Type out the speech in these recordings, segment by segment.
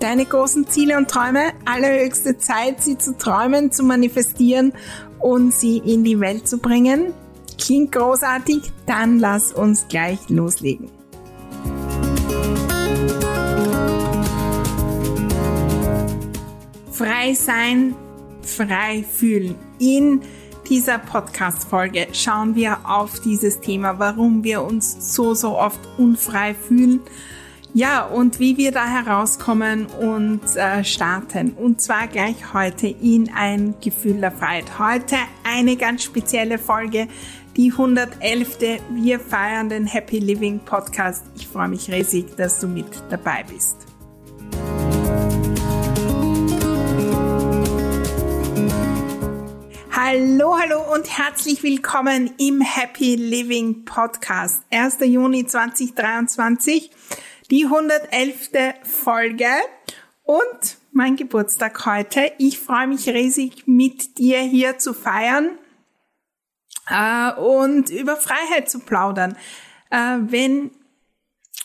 deine großen Ziele und Träume. Allerhöchste Zeit, sie zu träumen, zu manifestieren und sie in die Welt zu bringen. Klingt großartig? Dann lass uns gleich loslegen. Frei sein, frei fühlen. In dieser Podcast-Folge schauen wir auf dieses Thema, warum wir uns so, so oft unfrei fühlen ja, und wie wir da herauskommen und äh, starten. Und zwar gleich heute in ein Gefühl der Freiheit. Heute eine ganz spezielle Folge, die 111. Wir feiern den Happy Living Podcast. Ich freue mich riesig, dass du mit dabei bist. Hallo, hallo und herzlich willkommen im Happy Living Podcast. 1. Juni 2023 die 111. Folge und mein Geburtstag heute. Ich freue mich riesig, mit dir hier zu feiern äh, und über Freiheit zu plaudern. Äh, wenn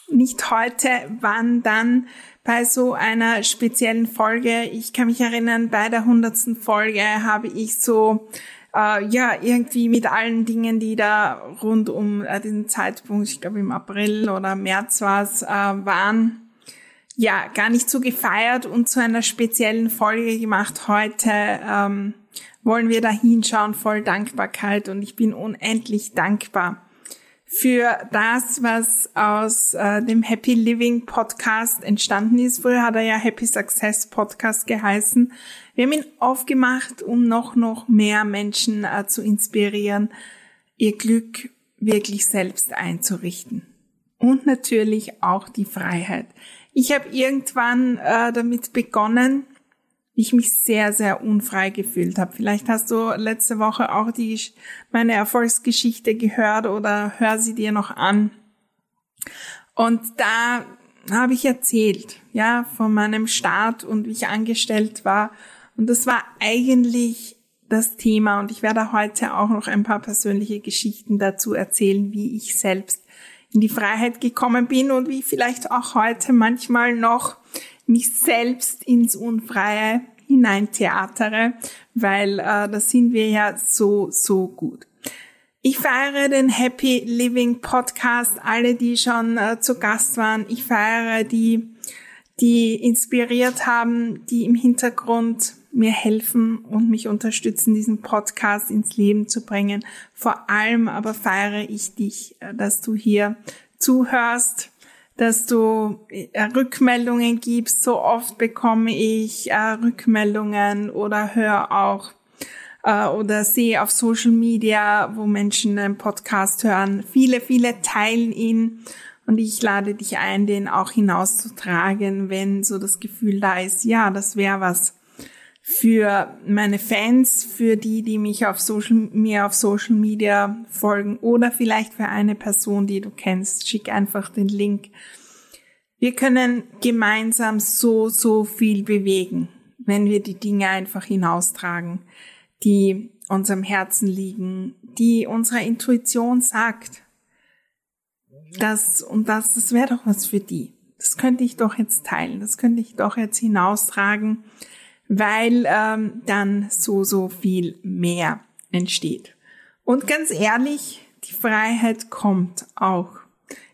nicht heute, wann dann bei so einer speziellen Folge. Ich kann mich erinnern, bei der hundertsten Folge habe ich so äh, ja, irgendwie mit allen Dingen, die da rund um äh, diesen Zeitpunkt, ich glaube im April oder März war es, äh, waren, ja, gar nicht so gefeiert und zu einer speziellen Folge gemacht. Heute ähm, wollen wir da hinschauen, voll Dankbarkeit und ich bin unendlich dankbar für das, was aus äh, dem Happy Living Podcast entstanden ist. Früher hat er ja Happy Success Podcast geheißen. Wir haben ihn aufgemacht, um noch, noch mehr Menschen äh, zu inspirieren, ihr Glück wirklich selbst einzurichten. Und natürlich auch die Freiheit. Ich habe irgendwann äh, damit begonnen, ich mich sehr, sehr unfrei gefühlt habe. Vielleicht hast du letzte Woche auch die, meine Erfolgsgeschichte gehört oder hör sie dir noch an. Und da habe ich erzählt, ja, von meinem Start und wie ich angestellt war und das war eigentlich das Thema und ich werde heute auch noch ein paar persönliche Geschichten dazu erzählen, wie ich selbst in die Freiheit gekommen bin und wie ich vielleicht auch heute manchmal noch mich selbst ins Unfreie hinein theatere, weil äh, da sind wir ja so, so gut. Ich feiere den Happy Living Podcast, alle, die schon äh, zu Gast waren. Ich feiere die, die inspiriert haben, die im Hintergrund mir helfen und mich unterstützen, diesen Podcast ins Leben zu bringen. Vor allem aber feiere ich dich, äh, dass du hier zuhörst, dass du äh, Rückmeldungen gibst. So oft bekomme ich äh, Rückmeldungen oder höre auch oder sehe auf Social Media, wo Menschen einen Podcast hören. Viele, viele teilen ihn und ich lade dich ein, den auch hinauszutragen, wenn so das Gefühl da ist, ja, das wäre was für meine Fans, für die, die mich auf Social, mir auf Social Media folgen oder vielleicht für eine Person, die du kennst. Schick einfach den Link. Wir können gemeinsam so, so viel bewegen, wenn wir die Dinge einfach hinaustragen, die unserem Herzen liegen, die unserer Intuition sagt. Das und das, das wäre doch was für die. Das könnte ich doch jetzt teilen, das könnte ich doch jetzt hinaustragen weil ähm, dann so, so viel mehr entsteht. Und ganz ehrlich, die Freiheit kommt auch,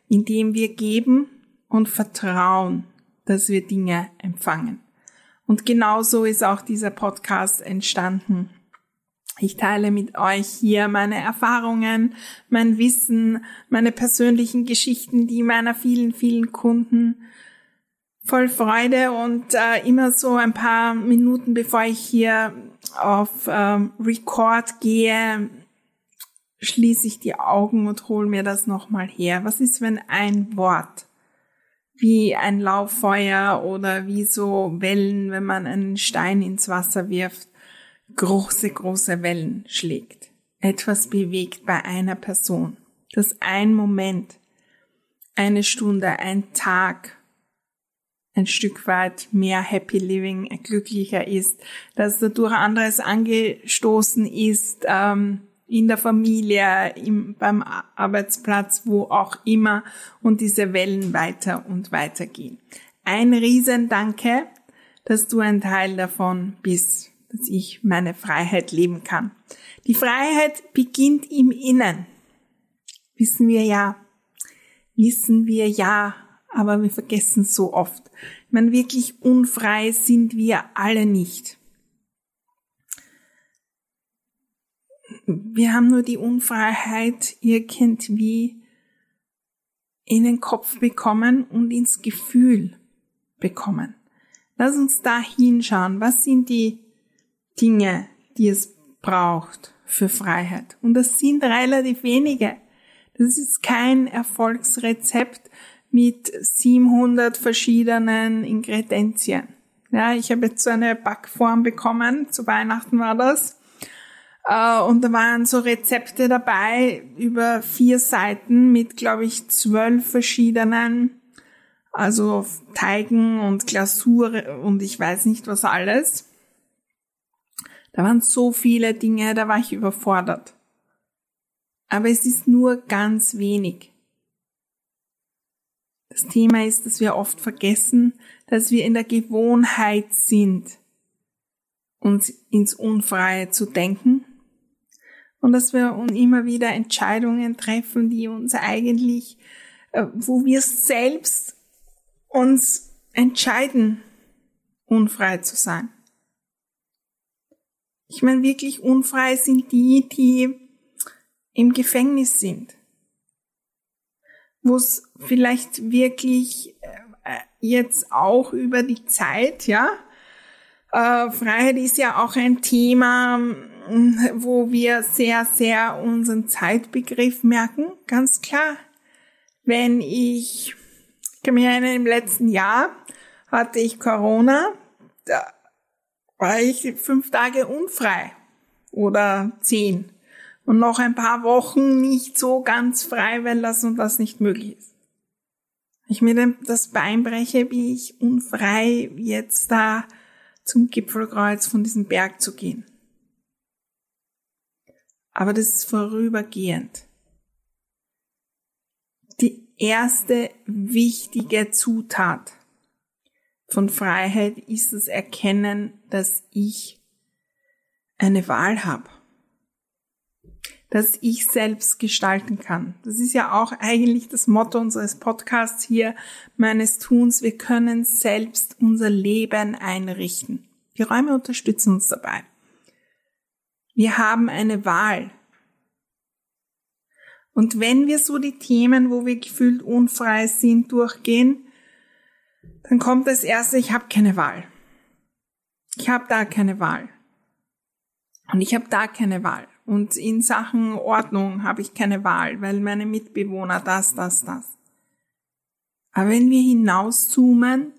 indem wir geben und vertrauen, dass wir Dinge empfangen. Und genauso ist auch dieser Podcast entstanden. Ich teile mit euch hier meine Erfahrungen, mein Wissen, meine persönlichen Geschichten, die meiner vielen, vielen Kunden voll Freude und äh, immer so ein paar Minuten bevor ich hier auf ähm, Record gehe, schließe ich die Augen und hole mir das nochmal her. Was ist, wenn ein Wort wie ein Lauffeuer oder wie so Wellen, wenn man einen Stein ins Wasser wirft, große, große Wellen schlägt. Etwas bewegt bei einer Person. Dass ein Moment, eine Stunde, ein Tag ein Stück weit mehr Happy Living, glücklicher ist, dass dadurch anderes angestoßen ist, ähm, in der Familie, im, beim Arbeitsplatz, wo auch immer und diese Wellen weiter und weiter gehen. Ein Riesendanke, dass du ein Teil davon bist, dass ich meine Freiheit leben kann. Die Freiheit beginnt im Innen. Wissen wir ja. Wissen wir ja aber wir vergessen so oft. Ich meine, wirklich unfrei sind wir alle nicht. Wir haben nur die Unfreiheit irgendwie in den Kopf bekommen und ins Gefühl bekommen. Lass uns da hinschauen. Was sind die Dinge, die es braucht für Freiheit? Und das sind relativ wenige. Das ist kein Erfolgsrezept, mit 700 verschiedenen Ingredienzien. Ja, ich habe jetzt so eine Backform bekommen, zu Weihnachten war das. Äh, und da waren so Rezepte dabei über vier Seiten mit, glaube ich, zwölf verschiedenen, also Teigen und Glasur und ich weiß nicht was alles. Da waren so viele Dinge, da war ich überfordert. Aber es ist nur ganz wenig. Das Thema ist, dass wir oft vergessen, dass wir in der Gewohnheit sind, uns ins Unfreie zu denken und dass wir immer wieder Entscheidungen treffen, die uns eigentlich, äh, wo wir selbst uns entscheiden, unfrei zu sein. Ich meine, wirklich unfrei sind die, die im Gefängnis sind wo es vielleicht wirklich äh, jetzt auch über die Zeit, ja, äh, Freiheit ist ja auch ein Thema, wo wir sehr, sehr unseren Zeitbegriff merken, ganz klar. Wenn ich, ich kann mich erinnern, im letzten Jahr hatte ich Corona, da war ich fünf Tage unfrei oder zehn und noch ein paar Wochen nicht so ganz frei, weil das und das nicht möglich ist. Ich mir das Bein breche, bin ich unfrei, jetzt da zum Gipfelkreuz von diesem Berg zu gehen. Aber das ist vorübergehend. Die erste wichtige Zutat von Freiheit ist das Erkennen, dass ich eine Wahl habe dass ich selbst gestalten kann. Das ist ja auch eigentlich das Motto unseres Podcasts hier, meines Tuns. Wir können selbst unser Leben einrichten. Die Räume unterstützen uns dabei. Wir haben eine Wahl. Und wenn wir so die Themen, wo wir gefühlt unfrei sind, durchgehen, dann kommt das erste, ich habe keine Wahl. Ich habe da keine Wahl. Und ich habe da keine Wahl. Und in Sachen Ordnung habe ich keine Wahl, weil meine Mitbewohner das, das, das. Aber wenn wir hinauszoomen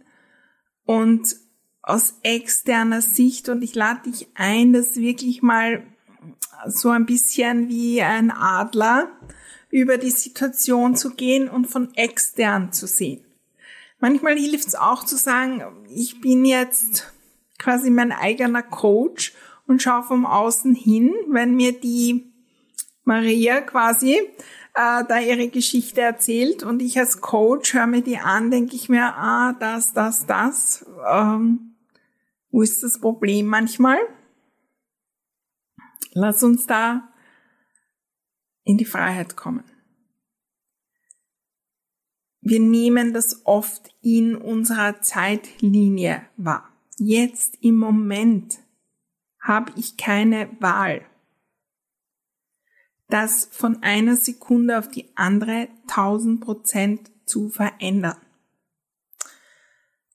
und aus externer Sicht, und ich lade dich ein, das wirklich mal so ein bisschen wie ein Adler über die Situation zu gehen und von extern zu sehen. Manchmal hilft es auch zu sagen, ich bin jetzt quasi mein eigener Coach und schaue vom Außen hin, wenn mir die Maria quasi äh, da ihre Geschichte erzählt und ich als Coach höre mir die an, denke ich mir, ah, das, das, das. Ähm, wo ist das Problem manchmal? Lass uns da in die Freiheit kommen. wir nehmen das oft in unserer Zeitlinie wahr. Jetzt im Moment habe ich keine Wahl. Das von einer Sekunde auf die andere 1000 Prozent zu verändern.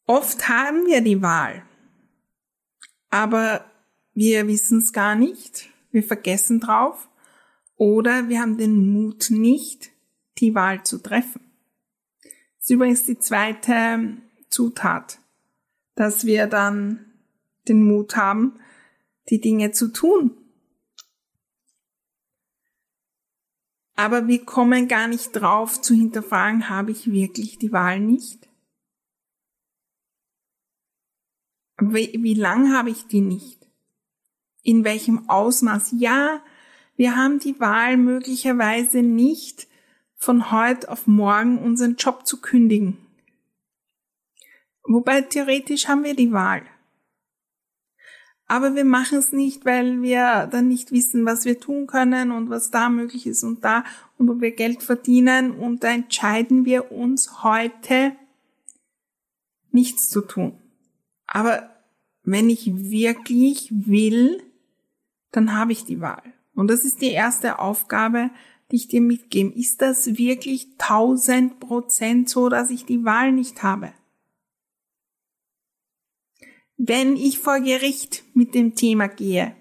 Oft haben wir die Wahl, aber wir wissen es gar nicht, wir vergessen drauf oder wir haben den Mut nicht, die Wahl zu treffen. Das ist übrigens die zweite Zutat, dass wir dann den Mut haben, die Dinge zu tun. Aber wir kommen gar nicht drauf zu hinterfragen, habe ich wirklich die Wahl nicht? Wie, wie lang habe ich die nicht? In welchem Ausmaß? Ja, wir haben die Wahl möglicherweise nicht, von heute auf morgen unseren Job zu kündigen. Wobei theoretisch haben wir die Wahl. Aber wir machen es nicht, weil wir dann nicht wissen, was wir tun können und was da möglich ist und da und wo wir Geld verdienen. Und da entscheiden wir uns heute, nichts zu tun. Aber wenn ich wirklich will, dann habe ich die Wahl. Und das ist die erste Aufgabe, die ich dir mitgebe. Ist das wirklich 1000 Prozent so, dass ich die Wahl nicht habe? Wenn ich vor Gericht mit dem Thema gehe,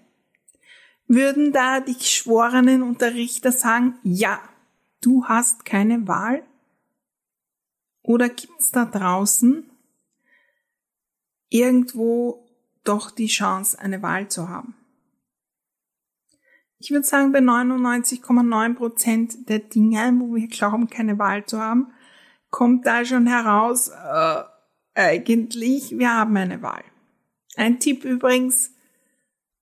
würden da die Geschworenen und der Richter sagen, ja, du hast keine Wahl? Oder gibt's da draußen irgendwo doch die Chance, eine Wahl zu haben? Ich würde sagen, bei 99,9 Prozent der Dinge, wo wir glauben, keine Wahl zu haben, kommt da schon heraus, äh, eigentlich, wir haben eine Wahl. Ein Tipp übrigens,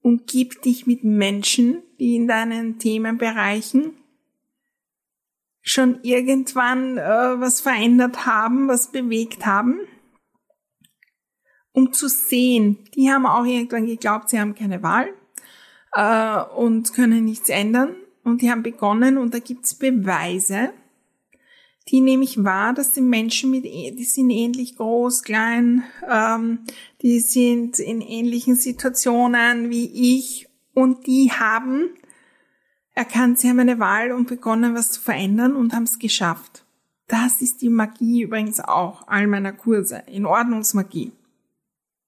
umgib dich mit Menschen, die in deinen Themenbereichen schon irgendwann äh, was verändert haben, was bewegt haben, um zu sehen, die haben auch irgendwann geglaubt, sie haben keine Wahl äh, und können nichts ändern. Und die haben begonnen und da gibt's Beweise, die nehme ich wahr, dass die Menschen mit, die sind ähnlich groß, klein, ähm, die sind in ähnlichen Situationen wie ich und die haben erkannt, sie haben eine Wahl und begonnen, was zu verändern und haben es geschafft. Das ist die Magie übrigens auch all meiner Kurse, in Ordnungsmagie.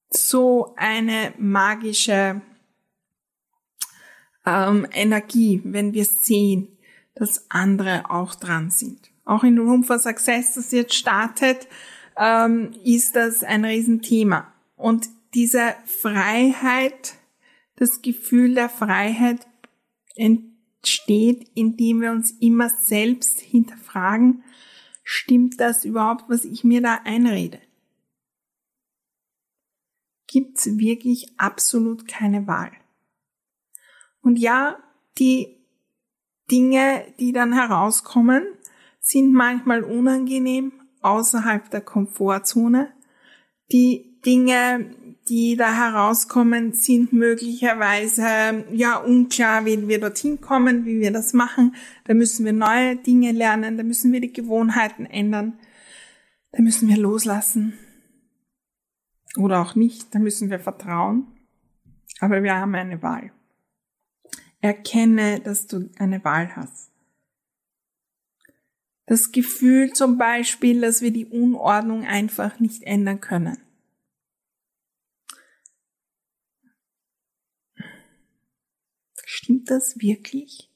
So eine magische ähm, Energie, wenn wir sehen, dass andere auch dran sind auch in Room for Success, das jetzt startet, ähm, ist das ein Riesenthema. Und diese Freiheit, das Gefühl der Freiheit entsteht, indem wir uns immer selbst hinterfragen, stimmt das überhaupt, was ich mir da einrede? Gibt's wirklich absolut keine Wahl? Und ja, die Dinge, die dann herauskommen, sind manchmal unangenehm außerhalb der Komfortzone. Die Dinge, die da herauskommen, sind möglicherweise ja unklar, wie wir dorthin kommen, wie wir das machen. Da müssen wir neue Dinge lernen, da müssen wir die Gewohnheiten ändern, da müssen wir loslassen oder auch nicht, da müssen wir vertrauen. Aber wir haben eine Wahl. Erkenne, dass du eine Wahl hast. Das Gefühl zum Beispiel, dass wir die Unordnung einfach nicht ändern können. Stimmt das wirklich?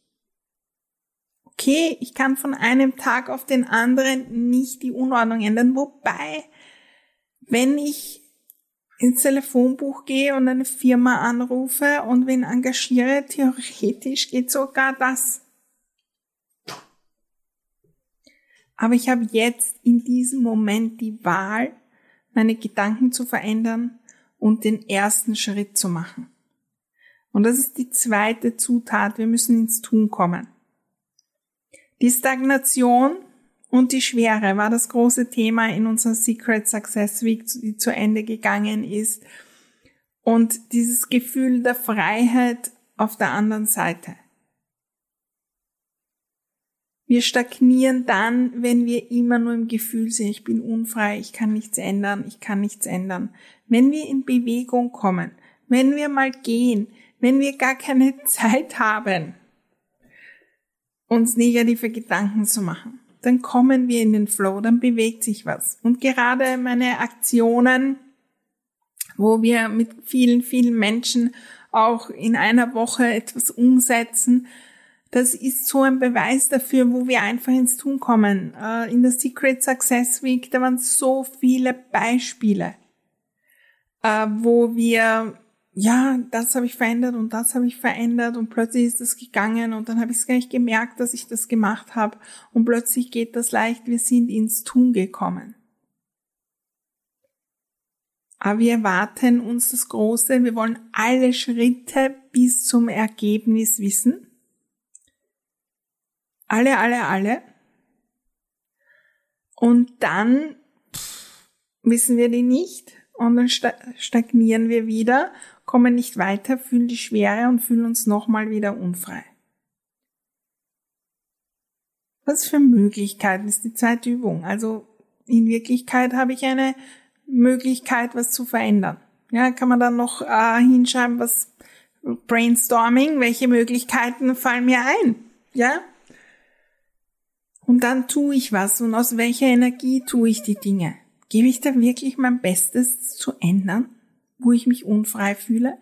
Okay, ich kann von einem Tag auf den anderen nicht die Unordnung ändern, wobei, wenn ich ins Telefonbuch gehe und eine Firma anrufe und wen engagiere, theoretisch geht sogar das. Aber ich habe jetzt in diesem Moment die Wahl, meine Gedanken zu verändern und den ersten Schritt zu machen. Und das ist die zweite Zutat. Wir müssen ins Tun kommen. Die Stagnation und die Schwere war das große Thema in unserer Secret Success Week, die zu Ende gegangen ist. Und dieses Gefühl der Freiheit auf der anderen Seite. Wir stagnieren dann, wenn wir immer nur im Gefühl sind, ich bin unfrei, ich kann nichts ändern, ich kann nichts ändern. Wenn wir in Bewegung kommen, wenn wir mal gehen, wenn wir gar keine Zeit haben, uns negative Gedanken zu machen, dann kommen wir in den Flow, dann bewegt sich was. Und gerade meine Aktionen, wo wir mit vielen, vielen Menschen auch in einer Woche etwas umsetzen, das ist so ein Beweis dafür, wo wir einfach ins Tun kommen. Äh, in der Secret Success Week, da waren so viele Beispiele, äh, wo wir, ja, das habe ich verändert und das habe ich verändert und plötzlich ist das gegangen und dann habe ich es gar nicht gemerkt, dass ich das gemacht habe und plötzlich geht das leicht, wir sind ins Tun gekommen. Aber wir erwarten uns das Große, wir wollen alle Schritte bis zum Ergebnis wissen alle, alle, alle. Und dann wissen wir die nicht und dann stagnieren wir wieder, kommen nicht weiter, fühlen die Schwere und fühlen uns nochmal wieder unfrei. Was für Möglichkeiten ist die zweite Übung? Also in Wirklichkeit habe ich eine Möglichkeit, was zu verändern. Ja, kann man dann noch äh, hinschreiben, was Brainstorming, welche Möglichkeiten fallen mir ein? Ja, und dann tue ich was und aus welcher Energie tue ich die Dinge? Gebe ich da wirklich mein Bestes zu ändern, wo ich mich unfrei fühle?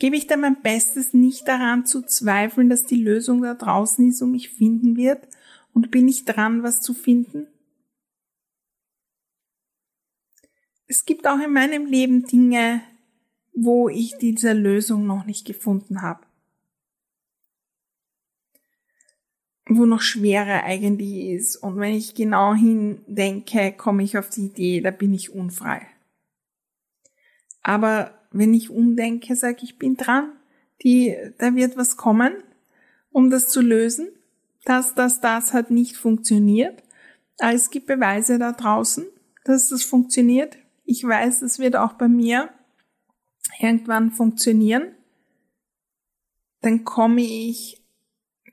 Gebe ich da mein Bestes nicht daran zu zweifeln, dass die Lösung da draußen ist und mich finden wird? Und bin ich dran, was zu finden? Es gibt auch in meinem Leben Dinge, wo ich diese Lösung noch nicht gefunden habe. Wo noch schwerer eigentlich ist. Und wenn ich genau hindenke, komme ich auf die Idee, da bin ich unfrei. Aber wenn ich umdenke, sage ich, bin dran, die, da wird was kommen, um das zu lösen. dass das, das hat nicht funktioniert. Es gibt Beweise da draußen, dass das funktioniert. Ich weiß, es wird auch bei mir irgendwann funktionieren. Dann komme ich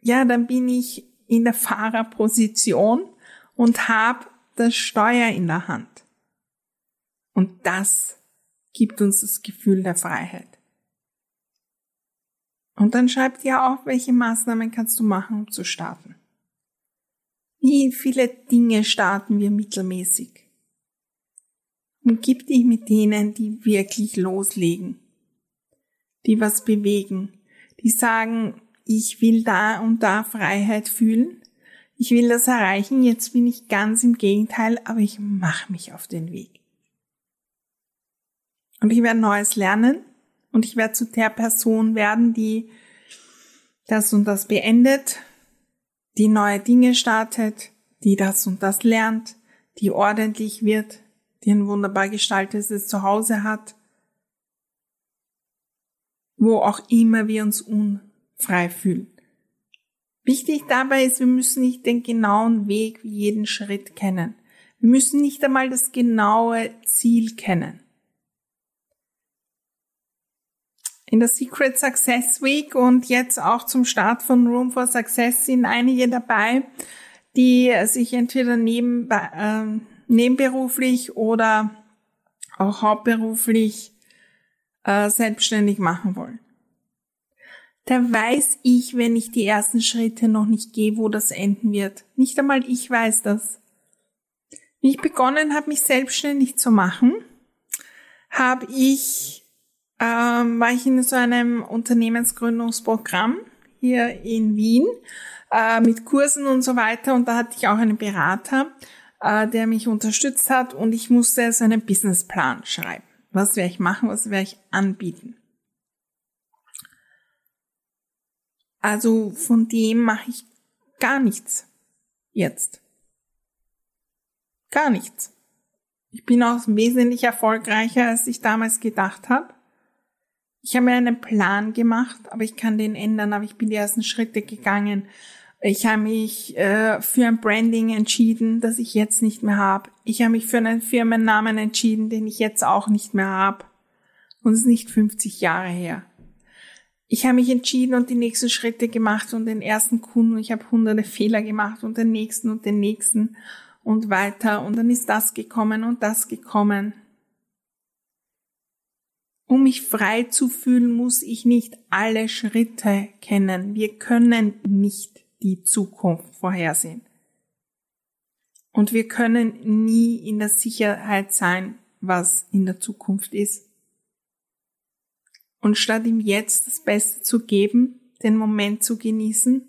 ja, dann bin ich in der Fahrerposition und habe das Steuer in der Hand. Und das gibt uns das Gefühl der Freiheit. Und dann schreibt ihr auf, welche Maßnahmen kannst du machen, um zu starten. Wie viele Dinge starten wir mittelmäßig? Und gib dich mit denen, die wirklich loslegen, die was bewegen, die sagen, ich will da und da Freiheit fühlen. Ich will das erreichen. Jetzt bin ich ganz im Gegenteil, aber ich mache mich auf den Weg. Und ich werde Neues lernen und ich werde zu der Person werden, die das und das beendet, die neue Dinge startet, die das und das lernt, die ordentlich wird, die ein wunderbar gestaltetes Zuhause hat, wo auch immer wir uns un frei fühlen. Wichtig dabei ist, wir müssen nicht den genauen Weg wie jeden Schritt kennen. Wir müssen nicht einmal das genaue Ziel kennen. In der Secret Success Week und jetzt auch zum Start von Room for Success sind einige dabei, die sich entweder neben, äh, nebenberuflich oder auch hauptberuflich äh, selbstständig machen wollen da weiß ich, wenn ich die ersten Schritte noch nicht gehe, wo das enden wird. Nicht einmal ich weiß das. Wie ich begonnen habe, mich selbstständig zu machen, habe ich, ähm, war ich in so einem Unternehmensgründungsprogramm hier in Wien äh, mit Kursen und so weiter und da hatte ich auch einen Berater, äh, der mich unterstützt hat und ich musste so einen Businessplan schreiben. Was werde ich machen, was werde ich anbieten? Also von dem mache ich gar nichts jetzt. Gar nichts. Ich bin auch wesentlich erfolgreicher, als ich damals gedacht habe. Ich habe mir einen Plan gemacht, aber ich kann den ändern, aber ich bin die ersten Schritte gegangen. Ich habe mich äh, für ein Branding entschieden, das ich jetzt nicht mehr habe. Ich habe mich für einen Firmennamen entschieden, den ich jetzt auch nicht mehr habe. Und es ist nicht 50 Jahre her. Ich habe mich entschieden und die nächsten Schritte gemacht und den ersten Kunden, ich habe hunderte Fehler gemacht und den nächsten und den nächsten und weiter und dann ist das gekommen und das gekommen. Um mich frei zu fühlen, muss ich nicht alle Schritte kennen. Wir können nicht die Zukunft vorhersehen. Und wir können nie in der Sicherheit sein, was in der Zukunft ist. Und statt ihm jetzt das Beste zu geben, den Moment zu genießen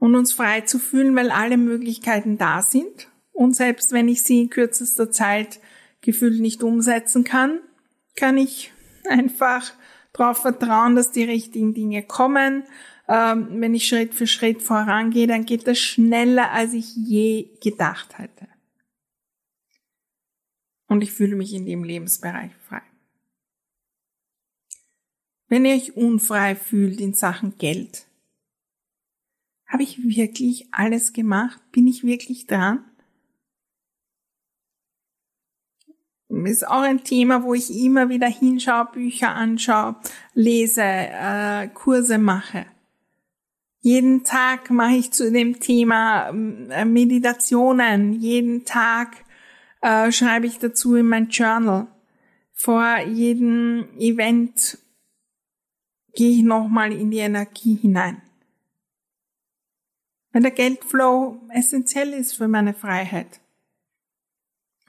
und uns frei zu fühlen, weil alle Möglichkeiten da sind und selbst wenn ich sie in kürzester Zeit gefühlt nicht umsetzen kann, kann ich einfach darauf vertrauen, dass die richtigen Dinge kommen. Ähm, wenn ich Schritt für Schritt vorangehe, dann geht das schneller, als ich je gedacht hätte. Und ich fühle mich in dem Lebensbereich frei. Wenn ihr euch unfrei fühlt in Sachen Geld, habe ich wirklich alles gemacht? Bin ich wirklich dran? ist auch ein Thema, wo ich immer wieder hinschaue, Bücher anschaue, lese, äh, Kurse mache. Jeden Tag mache ich zu dem Thema äh, Meditationen. Jeden Tag äh, schreibe ich dazu in mein Journal. Vor jedem Event gehe ich nochmal in die Energie hinein. Weil der Geldflow essentiell ist für meine Freiheit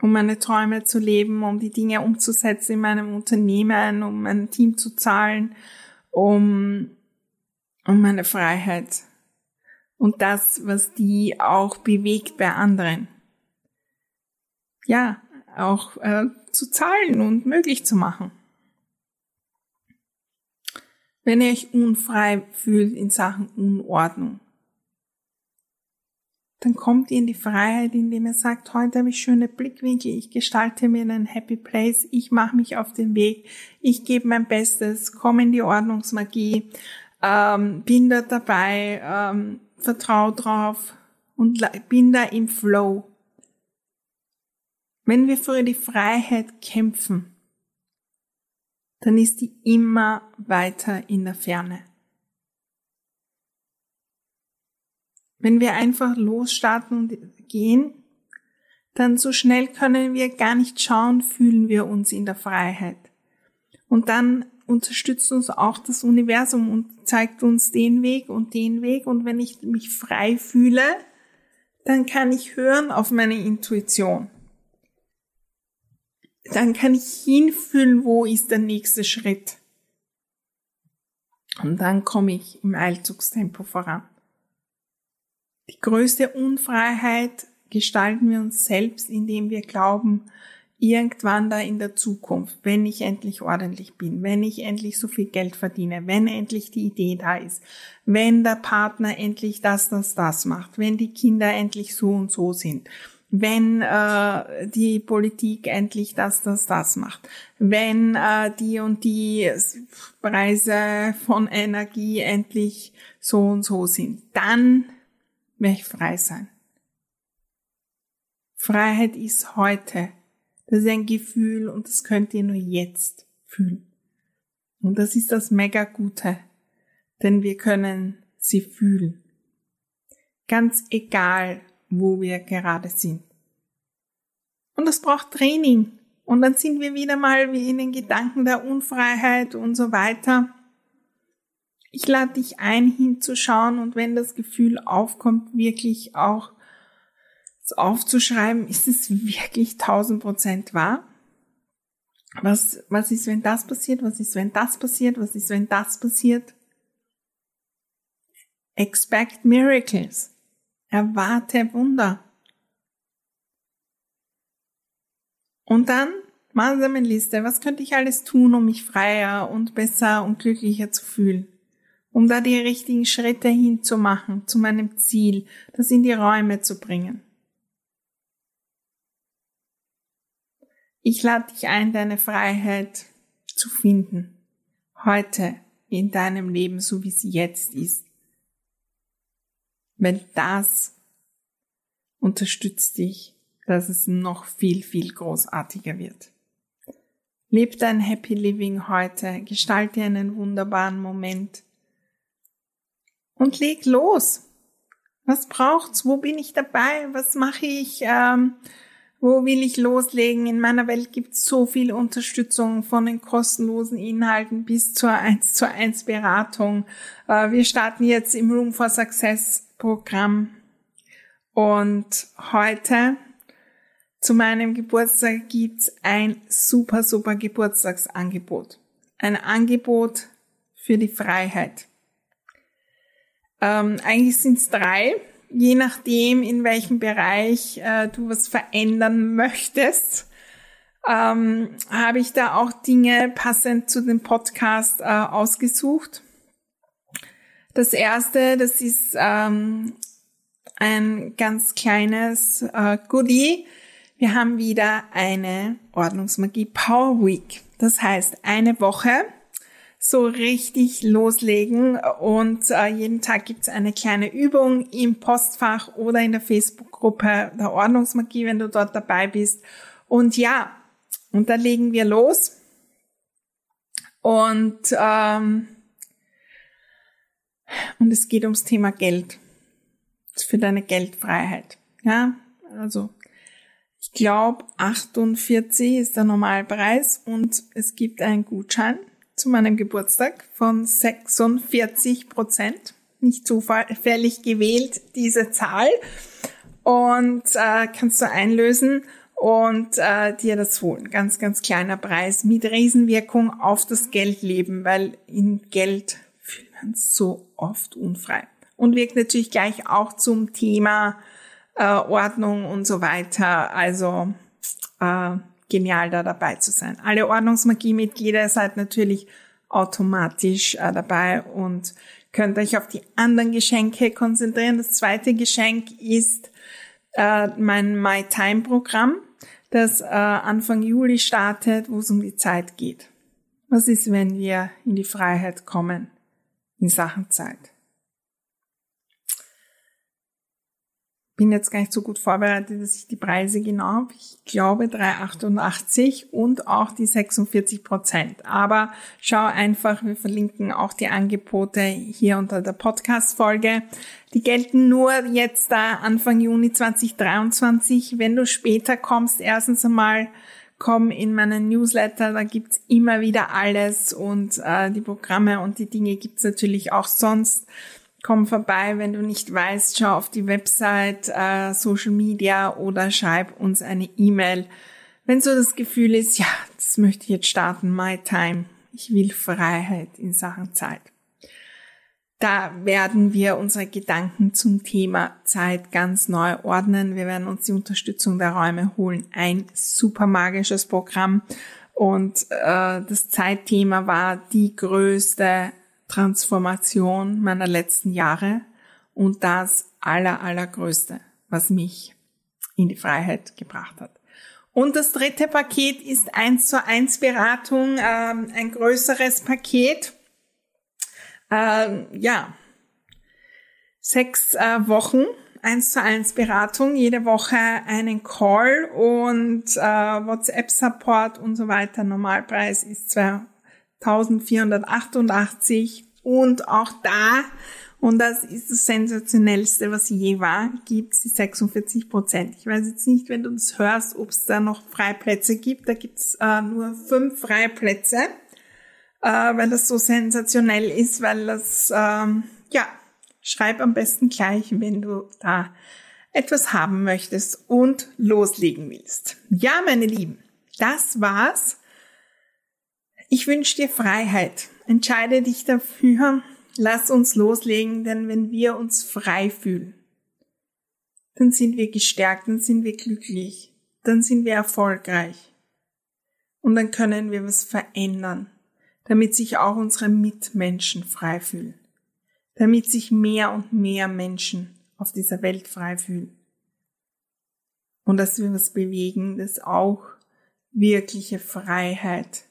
um meine Träume zu leben, um die Dinge umzusetzen in meinem Unternehmen, um mein Team zu zahlen, um, um meine Freiheit und das, was die auch bewegt bei anderen. Ja, auch äh, zu zahlen und möglich zu machen. Wenn ihr euch unfrei fühlt in Sachen Unordnung, dann kommt ihr in die Freiheit, indem ihr sagt, heute habe ich schöne Blickwinkel, ich gestalte mir einen Happy Place, ich mache mich auf den Weg, ich gebe mein Bestes, komme in die Ordnungsmagie, ähm, bin da dabei, ähm, vertraue drauf und bin da im Flow. Wenn wir für die Freiheit kämpfen, dann ist die immer weiter in der Ferne. Wenn wir einfach losstarten und gehen, dann so schnell können wir gar nicht schauen, fühlen wir uns in der Freiheit. Und dann unterstützt uns auch das Universum und zeigt uns den Weg und den Weg. Und wenn ich mich frei fühle, dann kann ich hören auf meine Intuition. Dann kann ich hinfühlen, wo ist der nächste Schritt. Und dann komme ich im Eilzugstempo voran. Die größte Unfreiheit gestalten wir uns selbst, indem wir glauben, irgendwann da in der Zukunft, wenn ich endlich ordentlich bin, wenn ich endlich so viel Geld verdiene, wenn endlich die Idee da ist, wenn der Partner endlich das, das, das macht, wenn die Kinder endlich so und so sind, wenn äh, die Politik endlich das, das, das macht, wenn äh, die und die Preise von Energie endlich so und so sind, dann werde ich frei sein. Freiheit ist heute. Das ist ein Gefühl und das könnt ihr nur jetzt fühlen. Und das ist das mega Gute, denn wir können sie fühlen. Ganz egal, wo wir gerade sind. Und das braucht Training. Und dann sind wir wieder mal wie in den Gedanken der Unfreiheit und so weiter. Ich lade dich ein, hinzuschauen und wenn das Gefühl aufkommt, wirklich auch aufzuschreiben, ist es wirklich 1000 Prozent wahr? Was, was ist, wenn das passiert? Was ist, wenn das passiert? Was ist, wenn das passiert? Expect miracles. Erwarte Wunder. Und dann gemeinsame Liste. Was könnte ich alles tun, um mich freier und besser und glücklicher zu fühlen? um da die richtigen Schritte hinzumachen zu meinem Ziel, das in die Räume zu bringen. Ich lade dich ein, deine Freiheit zu finden, heute in deinem Leben, so wie sie jetzt ist. Weil das unterstützt dich, dass es noch viel, viel großartiger wird. Leb dein Happy Living heute, gestalte einen wunderbaren Moment und leg los. Was braucht's? Wo bin ich dabei? Was mache ich? Ähm, wo will ich loslegen? In meiner Welt gibt's so viel Unterstützung von den kostenlosen Inhalten bis zur 1 zu 1 Beratung. Äh, wir starten jetzt im Room for Success Programm. Und heute zu meinem Geburtstag gibt's ein super, super Geburtstagsangebot. Ein Angebot für die Freiheit. Ähm, eigentlich sind's drei, je nachdem, in welchem Bereich äh, du was verändern möchtest. Ähm, habe ich da auch Dinge passend zu dem Podcast äh, ausgesucht. Das erste, das ist ähm, ein ganz kleines äh, Goodie. Wir haben wieder eine Ordnungsmagie Power Week. Das heißt, eine Woche so richtig loslegen und äh, jeden Tag gibt's eine kleine Übung im Postfach oder in der Facebook-Gruppe der Ordnungsmagie, wenn du dort dabei bist. Und ja, und da legen wir los. Und, ähm, und es geht ums Thema Geld. Für deine Geldfreiheit. Ja, also ich glaube 48 ist der Normalpreis und es gibt einen Gutschein zu meinem Geburtstag von 46 Prozent. Nicht zufällig gewählt, diese Zahl. Und äh, kannst du einlösen und äh, dir das holen. Ganz, ganz kleiner Preis mit Riesenwirkung auf das Geldleben, weil in Geld fühlt man so oft unfrei. Und wirkt natürlich gleich auch zum Thema äh, Ordnung und so weiter. Also äh, genial, da dabei zu sein. Alle Ordnungsmagie-Mitglieder seid natürlich automatisch äh, dabei und könnt euch auf die anderen Geschenke konzentrieren. Das zweite Geschenk ist äh, mein My Time Programm, das äh, Anfang Juli startet, wo es um die Zeit geht. Was ist, wenn wir in die Freiheit kommen in Sachen Zeit? Bin jetzt gar nicht so gut vorbereitet, dass ich die Preise genau habe. Ich glaube 3,88 und auch die 46 Prozent. Aber schau einfach, wir verlinken auch die Angebote hier unter der Podcast-Folge. Die gelten nur jetzt da Anfang Juni 2023. Wenn du später kommst, erstens einmal komm in meinen Newsletter, da gibt's immer wieder alles und äh, die Programme und die Dinge gibt's natürlich auch sonst komm vorbei, wenn du nicht weißt, schau auf die Website, äh, Social Media oder schreib uns eine E-Mail. Wenn so das Gefühl ist, ja, das möchte ich jetzt starten, my time, ich will Freiheit in Sachen Zeit. Da werden wir unsere Gedanken zum Thema Zeit ganz neu ordnen. Wir werden uns die Unterstützung der Räume holen. Ein super magisches Programm. Und äh, das Zeitthema war die größte Transformation meiner letzten Jahre und das aller, allergrößte, was mich in die Freiheit gebracht hat. Und das dritte Paket ist eins zu eins Beratung, ähm, ein größeres Paket. Ähm, ja, sechs äh, Wochen, eins zu eins Beratung, jede Woche einen Call und äh, WhatsApp-Support und so weiter. Normalpreis ist 1488 und auch da, und das ist das sensationellste, was je war, gibt es die 46 Prozent. Ich weiß jetzt nicht, wenn du das hörst, ob es da noch Freiplätze gibt. Da gibt es äh, nur fünf Freiplätze, äh, weil das so sensationell ist, weil das, ähm, ja, schreib am besten gleich, wenn du da etwas haben möchtest und loslegen willst. Ja, meine Lieben, das war's ich wünsche dir Freiheit. Entscheide dich dafür. Lass uns loslegen, denn wenn wir uns frei fühlen, dann sind wir gestärkt, dann sind wir glücklich, dann sind wir erfolgreich. Und dann können wir was verändern, damit sich auch unsere Mitmenschen frei fühlen, damit sich mehr und mehr Menschen auf dieser Welt frei fühlen. Und dass wir was bewegen, das auch wirkliche Freiheit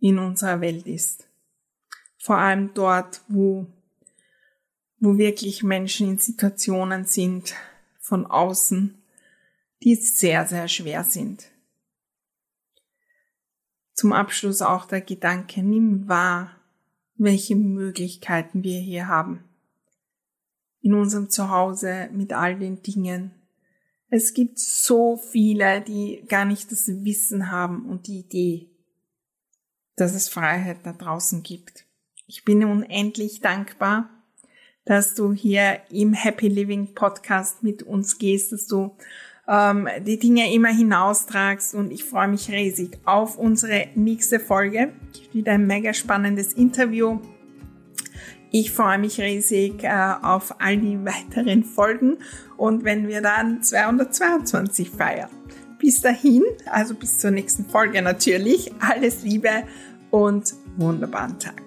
in unserer Welt ist. Vor allem dort, wo, wo wirklich Menschen in Situationen sind von außen, die sehr, sehr schwer sind. zum Abschluss auch der Gedanke, nimm wahr, welche Möglichkeiten wir hier haben. In unserem Zuhause mit all den Dingen. Es gibt so viele, die gar nicht das Wissen haben und die Idee, dass es Freiheit da draußen gibt. Ich bin unendlich dankbar, dass du hier im Happy Living Podcast mit uns gehst, dass du ähm, die Dinge immer hinaustragst und ich freue mich riesig auf unsere nächste Folge. Wieder ein mega spannendes Interview. Ich freue mich riesig äh, auf all die weiteren Folgen und wenn wir dann 222 feiern. Bis dahin, also bis zur nächsten Folge natürlich, alles Liebe und wunderbaren Tag.